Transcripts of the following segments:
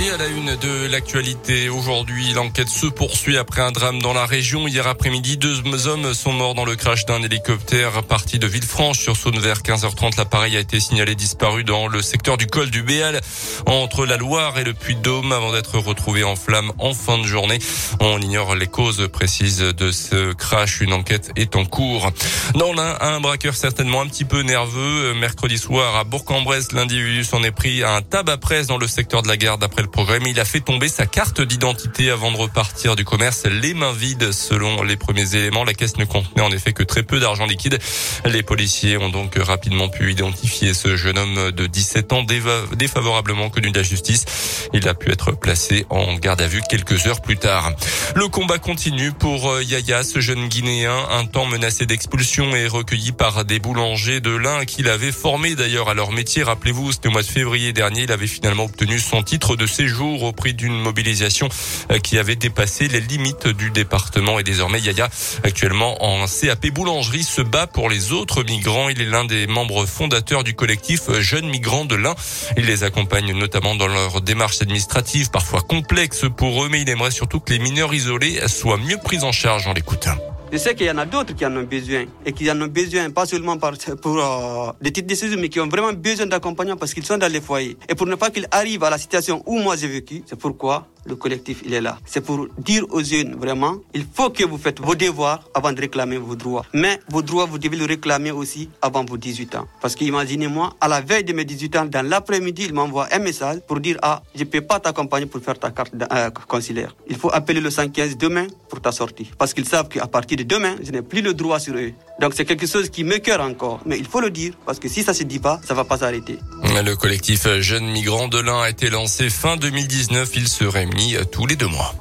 Et à la une de l'actualité, aujourd'hui, l'enquête se poursuit après un drame dans la région. Hier après-midi, deux hommes sont morts dans le crash d'un hélicoptère parti de Villefranche sur Saône vers 15h30. L'appareil a été signalé disparu dans le secteur du col du Béal entre la Loire et le Puy-de-Dôme avant d'être retrouvé en flammes en fin de journée. On ignore les causes précises de ce crash. Une enquête est en cours. Dans l'un, un braqueur certainement un petit peu nerveux. Mercredi soir à Bourg-en-Bresse, l'individu s'en est pris à un tabac presse dans le secteur de la gare d'après le programme. Il a fait tomber sa carte d'identité avant de repartir du commerce les mains vides. Selon les premiers éléments, la caisse ne contenait en effet que très peu d'argent liquide. Les policiers ont donc rapidement pu identifier ce jeune homme de 17 ans défavorablement connu de la justice. Il a pu être placé en garde à vue quelques heures plus tard. Le combat continue pour euh, Yaya, ce jeune Guinéen, un temps menacé d'expulsion et recueilli par des boulangers de l'un qu'il avait formé d'ailleurs à leur métier. Rappelez-vous, c'était au mois de février dernier, il avait finalement obtenu son titre de séjour au prix d'une mobilisation euh, qui avait dépassé les limites du département et désormais Yaya, actuellement en CAP boulangerie, se bat pour les autres migrants. Il est l'un des membres fondateurs du collectif Jeunes Migrants de l'Ain. Il les accompagne notamment dans leur démarche administrative, parfois complexe pour eux, mais il aimerait surtout que les mineurs isolés soient mieux pris en charge en l'écoutant. Je sais qu'il y en a d'autres qui en ont besoin et qui en ont besoin pas seulement pour euh, des titres de mais qui ont vraiment besoin d'accompagnement parce qu'ils sont dans les foyers. Et pour ne pas qu'ils arrivent à la situation où moi j'ai vécu, c'est pourquoi le collectif il est là. C'est pour dire aux jeunes vraiment, il faut que vous faites vos devoirs avant de réclamer vos droits. Mais vos droits, vous devez le réclamer aussi avant vos 18 ans. Parce qu'imaginez-moi, à la veille de mes 18 ans, dans l'après-midi, il m'envoie un message pour dire ah, je peux pas t'accompagner pour faire ta carte euh, consulaire. Il faut appeler le 115 demain pour ta sortie. Parce qu'ils savent qu'à partir de demain, je n'ai plus le droit sur eux. Donc c'est quelque chose qui me cœur encore. Mais il faut le dire, parce que si ça se dit pas, ça va pas s'arrêter. Le collectif Jeunes Migrants de l'Ain a été lancé fin 2019. Il se réunit tous les deux mois.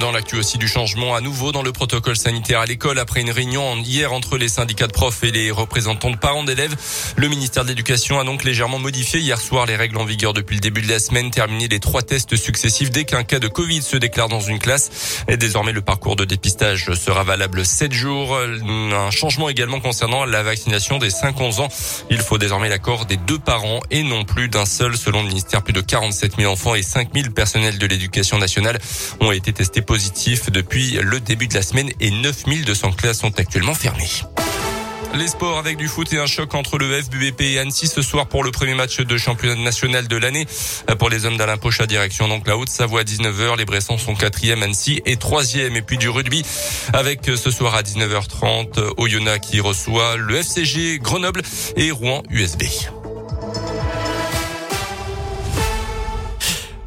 Dans l'actu aussi du changement à nouveau dans le protocole sanitaire à l'école après une réunion hier entre les syndicats de profs et les représentants de parents d'élèves. Le ministère de l'Éducation a donc légèrement modifié hier soir les règles en vigueur depuis le début de la semaine, terminé les trois tests successifs dès qu'un cas de Covid se déclare dans une classe. Et désormais, le parcours de dépistage sera valable 7 jours. Un changement également concernant la vaccination des 5-11 ans. Il faut désormais l'accord des deux parents et non plus d'un seul. Selon le ministère, plus de 47 000 enfants et 5 000 personnels de l'éducation nationale ont été testés positif depuis le début de la semaine et 9200 classes sont actuellement fermées. Les sports avec du foot et un choc entre le FBP et Annecy ce soir pour le premier match de championnat national de l'année. Pour les hommes d'Alain Pocha, direction donc la Haute-Savoie à 19h. Les Bressons sont quatrième, Annecy et troisième. Et puis du rugby avec ce soir à 19h30 Oyonnax qui reçoit le FCG Grenoble et Rouen USB.